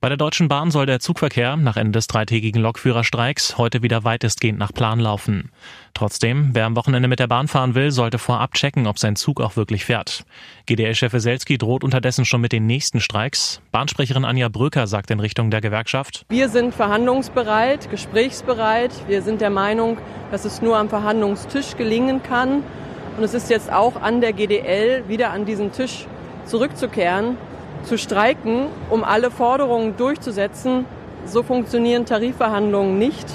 Bei der Deutschen Bahn soll der Zugverkehr nach Ende des dreitägigen Lokführerstreiks heute wieder weitestgehend nach Plan laufen. Trotzdem, wer am Wochenende mit der Bahn fahren will, sollte vorab checken, ob sein Zug auch wirklich fährt. GDL-Chef Weselski droht unterdessen schon mit den nächsten Streiks. Bahnsprecherin Anja Bröker sagt in Richtung der Gewerkschaft. Wir sind verhandlungsbereit, gesprächsbereit. Wir sind der Meinung, dass es nur am Verhandlungstisch gelingen kann. Und es ist jetzt auch an der GDL, wieder an diesen Tisch zurückzukehren zu streiken, um alle Forderungen durchzusetzen. So funktionieren Tarifverhandlungen nicht.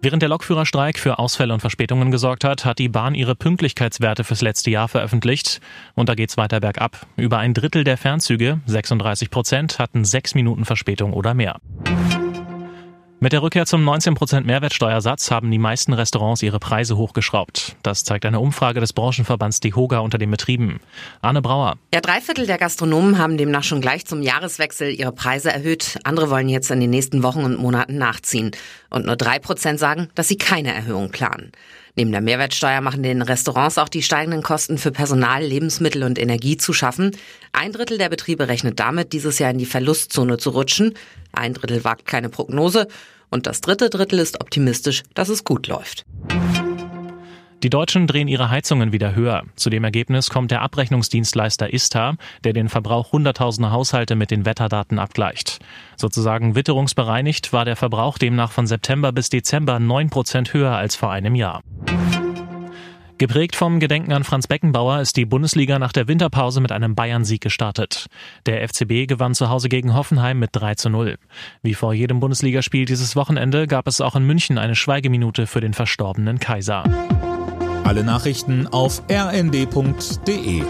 Während der Lokführerstreik für Ausfälle und Verspätungen gesorgt hat, hat die Bahn ihre Pünktlichkeitswerte fürs letzte Jahr veröffentlicht. Und da geht's weiter bergab. Über ein Drittel der Fernzüge, 36 Prozent, hatten sechs Minuten Verspätung oder mehr. Mit der Rückkehr zum 19% Mehrwertsteuersatz haben die meisten Restaurants ihre Preise hochgeschraubt. Das zeigt eine Umfrage des Branchenverbands DEHOGA unter den Betrieben. Arne Brauer. Ja, drei Viertel der Gastronomen haben demnach schon gleich zum Jahreswechsel ihre Preise erhöht. Andere wollen jetzt in den nächsten Wochen und Monaten nachziehen. Und nur drei Prozent sagen, dass sie keine Erhöhung planen. Neben der Mehrwertsteuer machen den Restaurants auch die steigenden Kosten für Personal, Lebensmittel und Energie zu schaffen. Ein Drittel der Betriebe rechnet damit, dieses Jahr in die Verlustzone zu rutschen. Ein Drittel wagt keine Prognose. Und das dritte Drittel ist optimistisch, dass es gut läuft. Die Deutschen drehen ihre Heizungen wieder höher. Zu dem Ergebnis kommt der Abrechnungsdienstleister ISTA, der den Verbrauch hunderttausender Haushalte mit den Wetterdaten abgleicht. Sozusagen witterungsbereinigt war der Verbrauch demnach von September bis Dezember neun Prozent höher als vor einem Jahr. Geprägt vom Gedenken an Franz Beckenbauer ist die Bundesliga nach der Winterpause mit einem Bayern-Sieg gestartet. Der FCB gewann zu Hause gegen Hoffenheim mit 3 zu 0. Wie vor jedem Bundesligaspiel dieses Wochenende gab es auch in München eine Schweigeminute für den verstorbenen Kaiser. Alle Nachrichten auf rnd.de